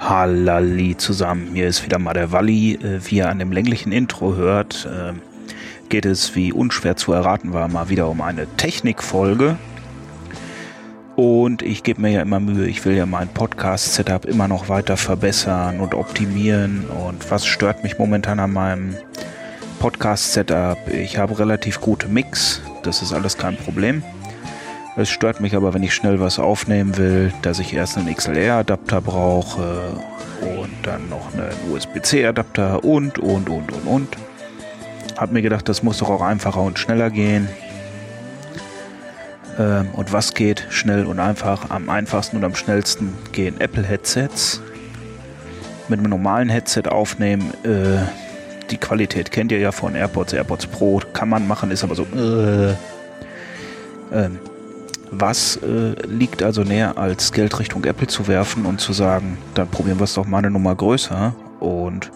Hallali zusammen, hier ist wieder mal der Walli. Äh, wie ihr an dem länglichen Intro hört, äh, geht es, wie unschwer zu erraten war, mal wieder um eine Technikfolge. Und ich gebe mir ja immer Mühe, ich will ja mein Podcast-Setup immer noch weiter verbessern und optimieren. Und was stört mich momentan an meinem Podcast-Setup? Ich habe relativ gute Mix, das ist alles kein Problem. Es stört mich aber, wenn ich schnell was aufnehmen will, dass ich erst einen XLR-Adapter brauche und dann noch einen USB-C-Adapter und, und, und, und, und. Hab mir gedacht, das muss doch auch einfacher und schneller gehen. Ähm, und was geht schnell und einfach? Am einfachsten und am schnellsten gehen Apple-Headsets. Mit einem normalen Headset aufnehmen. Äh, die Qualität kennt ihr ja von AirPods, AirPods Pro. Kann man machen, ist aber so. Äh, ähm, was äh, liegt also näher, als Geld Richtung Apple zu werfen und zu sagen, dann probieren wir es doch mal eine Nummer größer und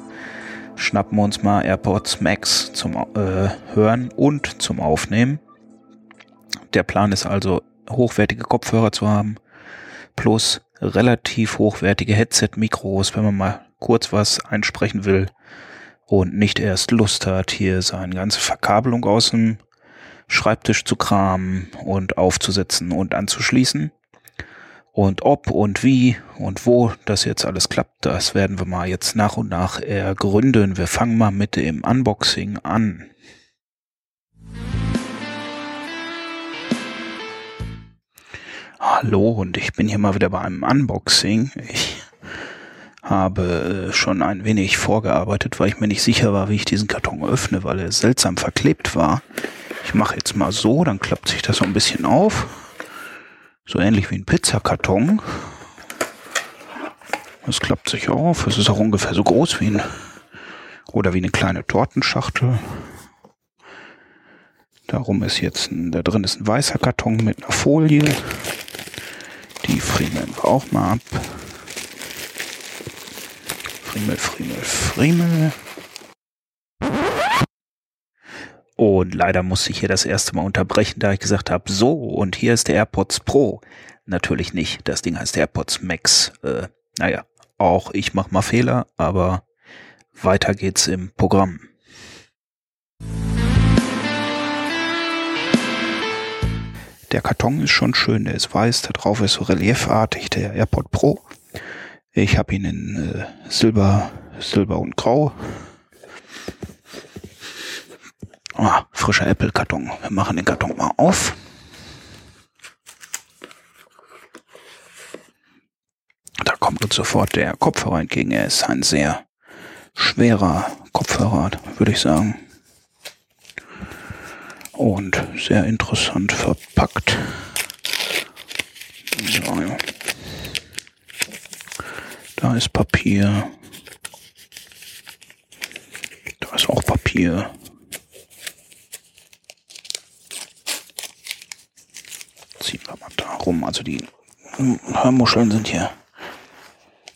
schnappen uns mal AirPods Max zum äh, Hören und zum Aufnehmen. Der Plan ist also, hochwertige Kopfhörer zu haben, plus relativ hochwertige Headset-Mikros, wenn man mal kurz was einsprechen will und nicht erst Lust hat, hier seine ganze Verkabelung aus dem Schreibtisch zu kramen und aufzusetzen und anzuschließen. Und ob und wie und wo das jetzt alles klappt, das werden wir mal jetzt nach und nach ergründen. Wir fangen mal mit dem Unboxing an. Hallo und ich bin hier mal wieder bei einem Unboxing. Ich habe schon ein wenig vorgearbeitet, weil ich mir nicht sicher war, wie ich diesen Karton öffne, weil er seltsam verklebt war. Ich mache jetzt mal so, dann klappt sich das so ein bisschen auf. So ähnlich wie ein Pizzakarton. Das klappt sich auf. Es ist auch ungefähr so groß wie ein oder wie eine kleine Tortenschachtel. Darum ist jetzt ein, da drin ist ein weißer Karton mit einer Folie. Wir auch mal ab. Friemel, Friemel, Friemel. Und leider musste ich hier das erste Mal unterbrechen, da ich gesagt habe, so, und hier ist der AirPods Pro. Natürlich nicht, das Ding heißt AirPods Max. Äh, naja, auch ich mache mal Fehler, aber weiter geht's im Programm. Der Karton ist schon schön, der ist weiß, da drauf ist so reliefartig der AirPod Pro. Ich habe ihn in äh, Silber, Silber und Grau Oh, frischer Apple-Karton. Wir machen den Karton mal auf. Da kommt uns sofort der Kopfhörer entgegen. Er ist ein sehr schwerer Kopfhörer, würde ich sagen. Und sehr interessant verpackt. So. Da ist Papier. Da ist auch Papier. ziehen wir mal da rum. Also die Hörmuscheln sind hier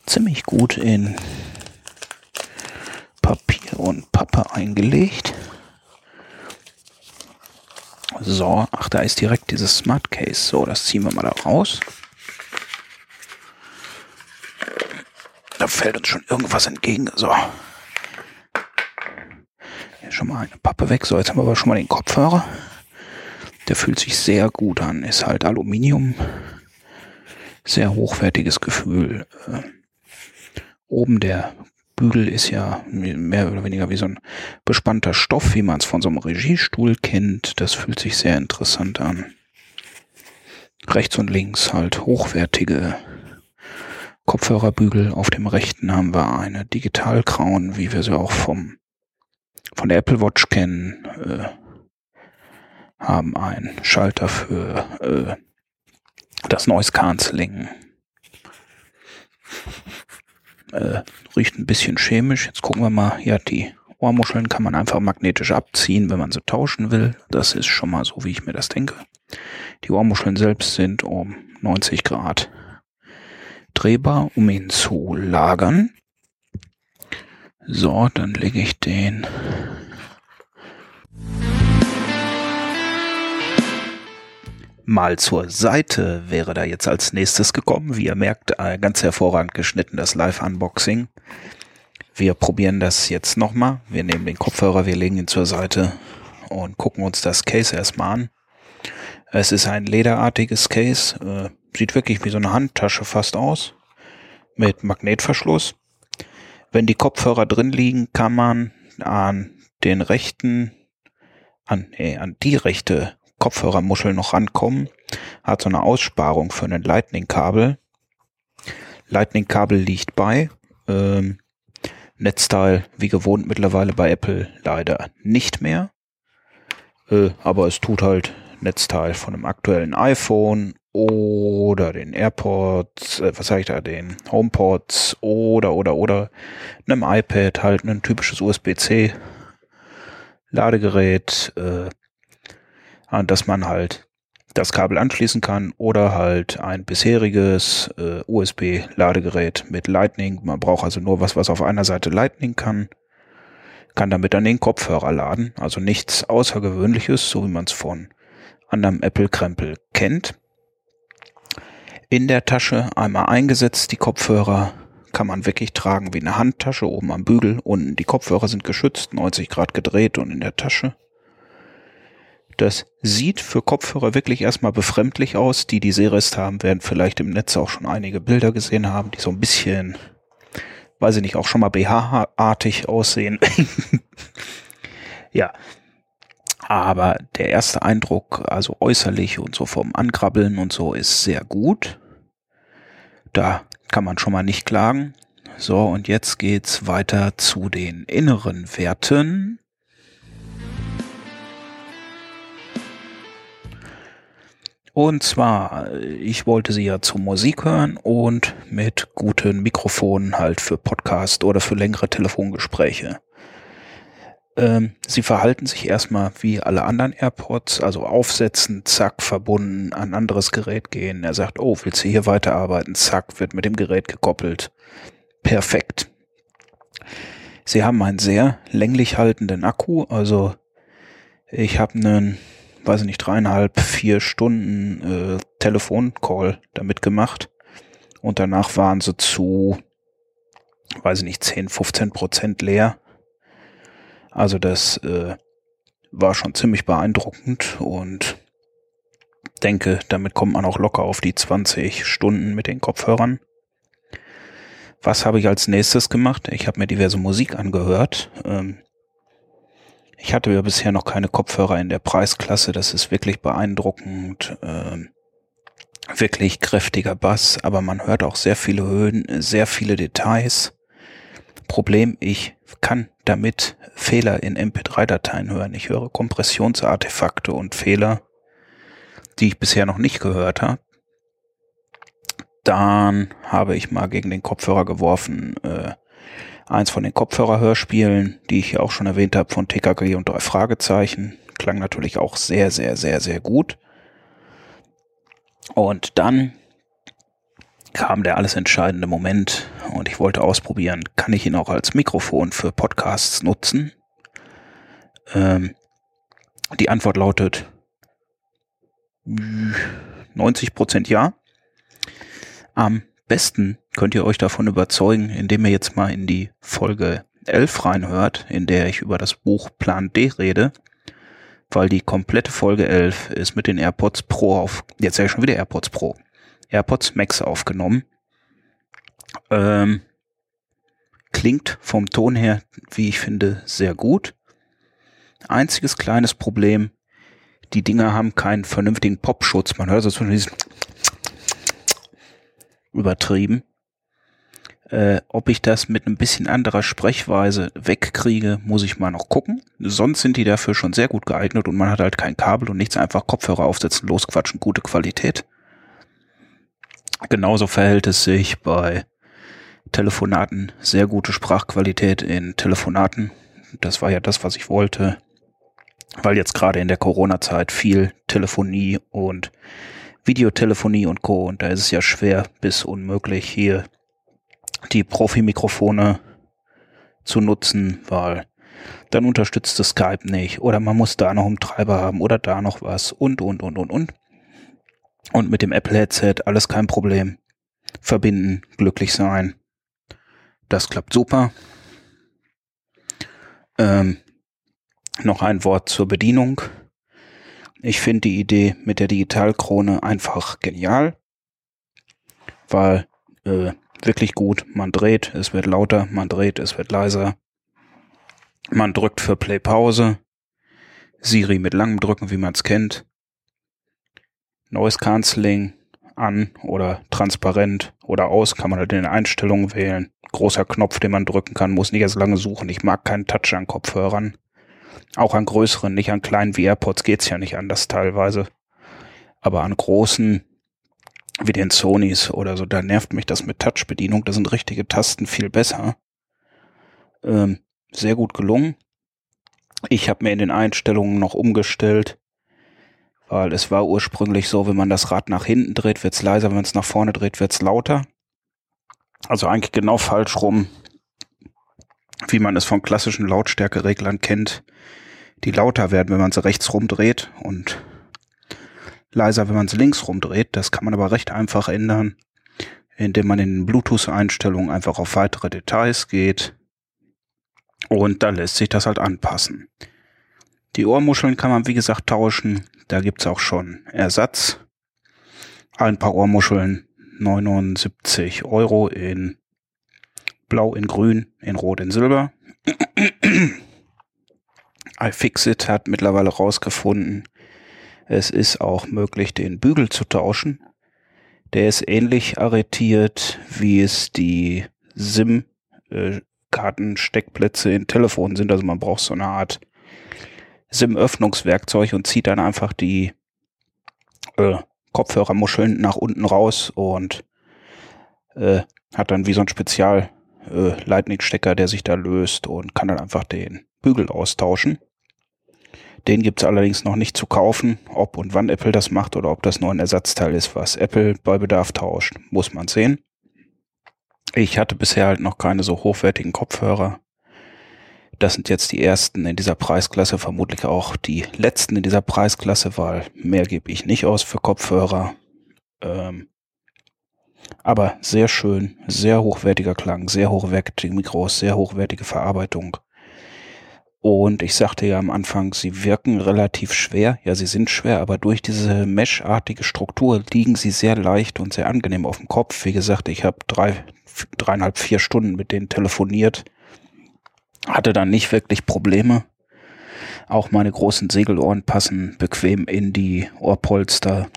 ziemlich gut in Papier und Pappe eingelegt. So, ach, da ist direkt dieses Smart Case. So, das ziehen wir mal da raus. Da fällt uns schon irgendwas entgegen. So. Hier schon mal eine Pappe weg. So, jetzt haben wir aber schon mal den Kopfhörer. Der fühlt sich sehr gut an. Ist halt Aluminium. Sehr hochwertiges Gefühl. Äh, oben der Bügel ist ja mehr oder weniger wie so ein bespannter Stoff, wie man es von so einem Regiestuhl kennt. Das fühlt sich sehr interessant an. Rechts und links halt hochwertige Kopfhörerbügel. Auf dem rechten haben wir eine Digitalkrauen, wie wir sie auch vom von der Apple Watch kennen. Äh, haben einen Schalter für äh, das Noise Cancelling. Äh, riecht ein bisschen chemisch. Jetzt gucken wir mal. Ja, die Ohrmuscheln kann man einfach magnetisch abziehen, wenn man sie tauschen will. Das ist schon mal so, wie ich mir das denke. Die Ohrmuscheln selbst sind um 90 Grad drehbar, um ihn zu lagern. So, dann lege ich den mal zur Seite wäre da jetzt als nächstes gekommen. Wie ihr merkt, ganz hervorragend geschnitten das Live-Unboxing. Wir probieren das jetzt nochmal. Wir nehmen den Kopfhörer, wir legen ihn zur Seite und gucken uns das Case erstmal an. Es ist ein lederartiges Case, äh, sieht wirklich wie so eine Handtasche fast aus, mit Magnetverschluss. Wenn die Kopfhörer drin liegen, kann man an den rechten, an, nee, an die rechte Kopfhörermuschel noch rankommen. Hat so eine Aussparung für ein Lightning-Kabel. Lightning-Kabel liegt bei. Ähm, Netzteil wie gewohnt mittlerweile bei Apple leider nicht mehr. Äh, aber es tut halt Netzteil von einem aktuellen iPhone oder den AirPods, äh, was sage ich da, den HomePods oder oder oder einem iPad halt ein typisches USB-C Ladegerät, äh, an das man halt das Kabel anschließen kann oder halt ein bisheriges äh, USB-Ladegerät mit Lightning. Man braucht also nur was, was auf einer Seite Lightning kann, kann damit dann den Kopfhörer laden. Also nichts Außergewöhnliches, so wie man es von anderem Apple-Krempel kennt. In der Tasche einmal eingesetzt, die Kopfhörer kann man wirklich tragen wie eine Handtasche oben am Bügel. Unten die Kopfhörer sind geschützt, 90 Grad gedreht und in der Tasche. Das sieht für Kopfhörer wirklich erstmal befremdlich aus. Die, die Seerest haben, werden vielleicht im Netz auch schon einige Bilder gesehen haben, die so ein bisschen, weiß ich nicht, auch schon mal BH-artig aussehen. ja. Aber der erste Eindruck, also äußerlich und so vom Angrabbeln und so, ist sehr gut. Da kann man schon mal nicht klagen. So, und jetzt geht's weiter zu den inneren Werten. Und zwar, ich wollte sie ja zur Musik hören und mit guten Mikrofonen halt für Podcast oder für längere Telefongespräche. Ähm, sie verhalten sich erstmal wie alle anderen AirPods, also aufsetzen, zack, verbunden, an anderes Gerät gehen. Er sagt, oh, willst du hier weiterarbeiten? Zack, wird mit dem Gerät gekoppelt. Perfekt. Sie haben einen sehr länglich haltenden Akku, also ich habe einen weiß ich nicht, dreieinhalb, vier Stunden äh, Telefoncall damit gemacht. Und danach waren sie zu, weiß ich nicht, 10, 15 Prozent leer. Also das äh, war schon ziemlich beeindruckend und denke, damit kommt man auch locker auf die 20 Stunden mit den Kopfhörern. Was habe ich als nächstes gemacht? Ich habe mir diverse Musik angehört. Ähm, ich hatte ja bisher noch keine Kopfhörer in der Preisklasse. Das ist wirklich beeindruckend. Äh, wirklich kräftiger Bass, aber man hört auch sehr viele Höhen, sehr viele Details. Problem, ich kann damit Fehler in MP3-Dateien hören. Ich höre Kompressionsartefakte und Fehler, die ich bisher noch nicht gehört habe. Dann habe ich mal gegen den Kopfhörer geworfen, äh, Eins von den Kopfhörerhörspielen, die ich ja auch schon erwähnt habe, von TKG und drei Fragezeichen. Klang natürlich auch sehr, sehr, sehr, sehr gut. Und dann kam der alles entscheidende Moment und ich wollte ausprobieren, kann ich ihn auch als Mikrofon für Podcasts nutzen? Ähm, die Antwort lautet 90 Prozent ja. Am besten könnt ihr euch davon überzeugen, indem ihr jetzt mal in die Folge 11 reinhört, in der ich über das Buch Plan D rede, weil die komplette Folge 11 ist mit den AirPods Pro auf, jetzt ich schon wieder AirPods Pro, AirPods Max aufgenommen. Ähm, klingt vom Ton her, wie ich finde, sehr gut. Einziges kleines Problem, die Dinger haben keinen vernünftigen Popschutz. Man hört so zwischen diesem übertrieben. Äh, ob ich das mit ein bisschen anderer Sprechweise wegkriege, muss ich mal noch gucken. Sonst sind die dafür schon sehr gut geeignet und man hat halt kein Kabel und nichts einfach Kopfhörer aufsetzen, losquatschen, gute Qualität. Genauso verhält es sich bei Telefonaten, sehr gute Sprachqualität in Telefonaten. Das war ja das, was ich wollte, weil jetzt gerade in der Corona-Zeit viel Telefonie und Videotelefonie und Co. Und da ist es ja schwer bis unmöglich, hier die Profi-Mikrofone zu nutzen, weil dann unterstützt es Skype nicht oder man muss da noch einen Treiber haben oder da noch was und, und, und, und, und. Und mit dem Apple Headset alles kein Problem. Verbinden, glücklich sein. Das klappt super. Ähm, noch ein Wort zur Bedienung. Ich finde die Idee mit der Digitalkrone einfach genial, weil äh, wirklich gut. Man dreht, es wird lauter, man dreht, es wird leiser. Man drückt für Play Pause. Siri mit langem Drücken, wie man es kennt. Noise Cancelling an oder transparent oder aus kann man halt in den Einstellungen wählen. Großer Knopf, den man drücken kann, muss nicht erst lange suchen. Ich mag keinen Touch an Kopfhörern. Auch an größeren, nicht an kleinen wie AirPods geht's ja nicht anders teilweise. Aber an großen, wie den Sonys oder so, da nervt mich das mit Touch-Bedienung. Da sind richtige Tasten viel besser. Ähm, sehr gut gelungen. Ich habe mir in den Einstellungen noch umgestellt, weil es war ursprünglich so, wenn man das Rad nach hinten dreht, wird's leiser, wenn man es nach vorne dreht, wird's lauter. Also eigentlich genau falsch rum, wie man es von klassischen Lautstärkereglern kennt, die lauter werden, wenn man sie rechts rumdreht und leiser, wenn man sie links rumdreht. Das kann man aber recht einfach ändern, indem man in Bluetooth-Einstellungen einfach auf weitere Details geht und da lässt sich das halt anpassen. Die Ohrmuscheln kann man wie gesagt tauschen. Da gibt's auch schon Ersatz. Ein paar Ohrmuscheln 79 Euro in Blau, in Grün, in Rot, in Silber. iFixit hat mittlerweile rausgefunden, es ist auch möglich, den Bügel zu tauschen. Der ist ähnlich arretiert, wie es die SIM-Kartensteckplätze in Telefonen sind. Also man braucht so eine Art SIM-Öffnungswerkzeug und zieht dann einfach die äh, Kopfhörermuscheln nach unten raus und äh, hat dann wie so ein Spezial äh, der sich da löst und kann dann einfach den Bügel austauschen. Den gibt's allerdings noch nicht zu kaufen. Ob und wann Apple das macht oder ob das nur ein Ersatzteil ist, was Apple bei Bedarf tauscht, muss man sehen. Ich hatte bisher halt noch keine so hochwertigen Kopfhörer. Das sind jetzt die ersten in dieser Preisklasse, vermutlich auch die letzten in dieser Preisklasse, weil mehr gebe ich nicht aus für Kopfhörer. Ähm, aber sehr schön, sehr hochwertiger Klang, sehr hochwertige Mikros, sehr hochwertige Verarbeitung. Und ich sagte ja am Anfang, sie wirken relativ schwer. Ja, sie sind schwer, aber durch diese meshartige Struktur liegen sie sehr leicht und sehr angenehm auf dem Kopf. Wie gesagt, ich habe drei, dreieinhalb, vier Stunden mit denen telefoniert, hatte dann nicht wirklich Probleme. Auch meine großen Segelohren passen bequem in die Ohrpolster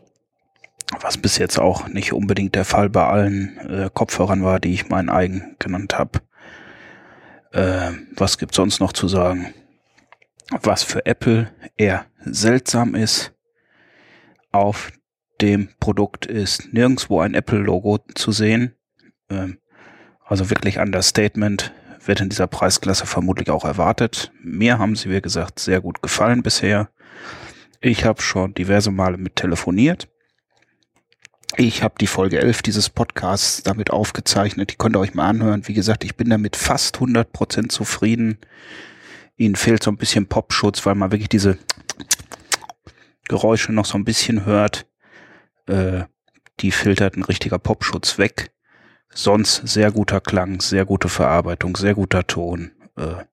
was bis jetzt auch nicht unbedingt der Fall bei allen äh, Kopfhörern war, die ich meinen eigen genannt habe. Äh, was gibt's sonst noch zu sagen? Was für Apple eher seltsam ist, auf dem Produkt ist nirgendwo ein Apple-Logo zu sehen. Ähm, also wirklich Understatement wird in dieser Preisklasse vermutlich auch erwartet. Mir haben sie, wie gesagt, sehr gut gefallen bisher. Ich habe schon diverse Male mit telefoniert ich habe die Folge 11 dieses Podcasts damit aufgezeichnet. Die könnt ihr euch mal anhören. Wie gesagt, ich bin damit fast 100% zufrieden. Ihnen fehlt so ein bisschen Popschutz, weil man wirklich diese Geräusche noch so ein bisschen hört. Äh, die filtert ein richtiger Popschutz weg. Sonst sehr guter Klang, sehr gute Verarbeitung, sehr guter Ton. Äh,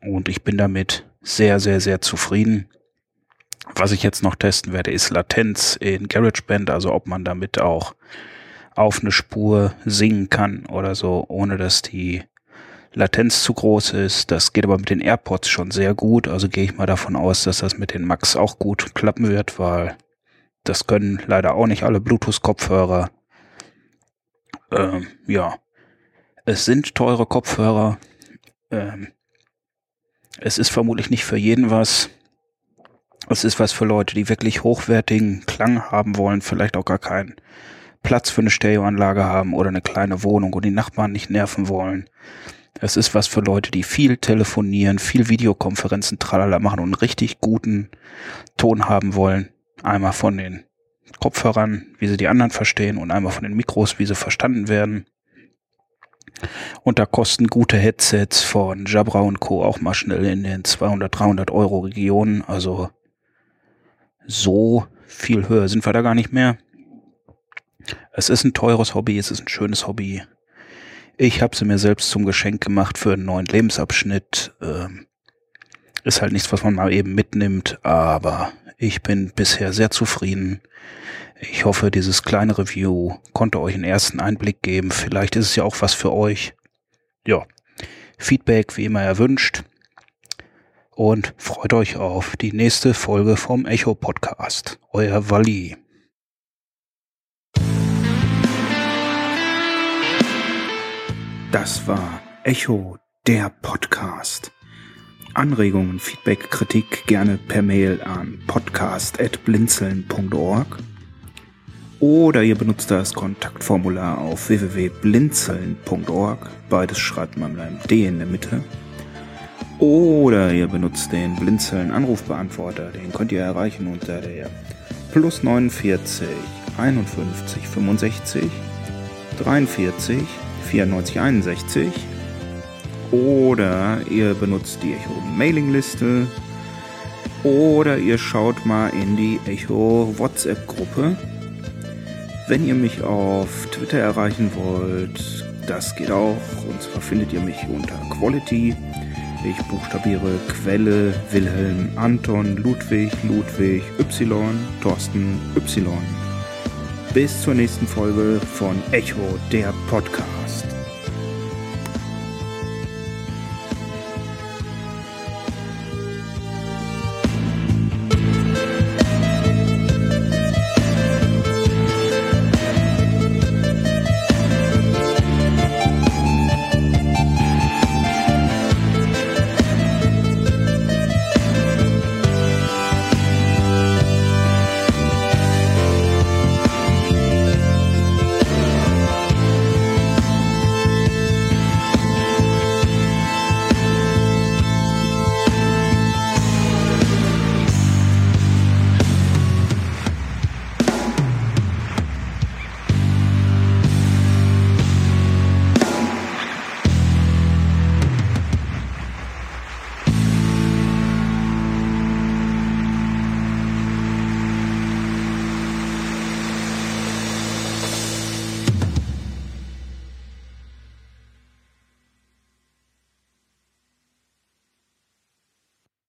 und ich bin damit sehr, sehr, sehr zufrieden. Was ich jetzt noch testen werde, ist Latenz in GarageBand, also ob man damit auch auf eine Spur singen kann oder so, ohne dass die Latenz zu groß ist. Das geht aber mit den AirPods schon sehr gut, also gehe ich mal davon aus, dass das mit den Max auch gut klappen wird, weil das können leider auch nicht alle Bluetooth-Kopfhörer. Ähm, ja, es sind teure Kopfhörer. Ähm, es ist vermutlich nicht für jeden was. Es ist was für Leute, die wirklich hochwertigen Klang haben wollen, vielleicht auch gar keinen Platz für eine Stereoanlage haben oder eine kleine Wohnung und die Nachbarn nicht nerven wollen. Es ist was für Leute, die viel telefonieren, viel Videokonferenzen, tralala machen und einen richtig guten Ton haben wollen. Einmal von den Kopfhörern, wie sie die anderen verstehen und einmal von den Mikros, wie sie verstanden werden. Und da kosten gute Headsets von Jabra und Co. auch mal schnell in den 200, 300 Euro Regionen. Also so viel höher sind wir da gar nicht mehr. Es ist ein teures Hobby, es ist ein schönes Hobby. Ich habe sie mir selbst zum Geschenk gemacht für einen neuen Lebensabschnitt. Ähm, ist halt nichts, was man mal eben mitnimmt, aber ich bin bisher sehr zufrieden. Ich hoffe, dieses kleine Review konnte euch einen ersten Einblick geben. Vielleicht ist es ja auch was für euch. Ja, Feedback wie immer erwünscht. Und freut euch auf die nächste Folge vom Echo Podcast. Euer Walli. Das war Echo, der Podcast. Anregungen, Feedback, Kritik gerne per Mail an podcast.blinzeln.org oder ihr benutzt das Kontaktformular auf www.blinzeln.org. Beides schreibt man mit einem D in der Mitte. Oder ihr benutzt den Blinzeln Anrufbeantworter. Den könnt ihr erreichen unter der plus 49 51 65 43 94 61. Oder ihr benutzt die Echo Mailingliste. Oder ihr schaut mal in die Echo WhatsApp Gruppe. Wenn ihr mich auf Twitter erreichen wollt, das geht auch. Und zwar findet ihr mich unter Quality. Ich buchstabiere Quelle, Wilhelm, Anton, Ludwig, Ludwig, Y, Thorsten, Y. Bis zur nächsten Folge von Echo, der Podcast.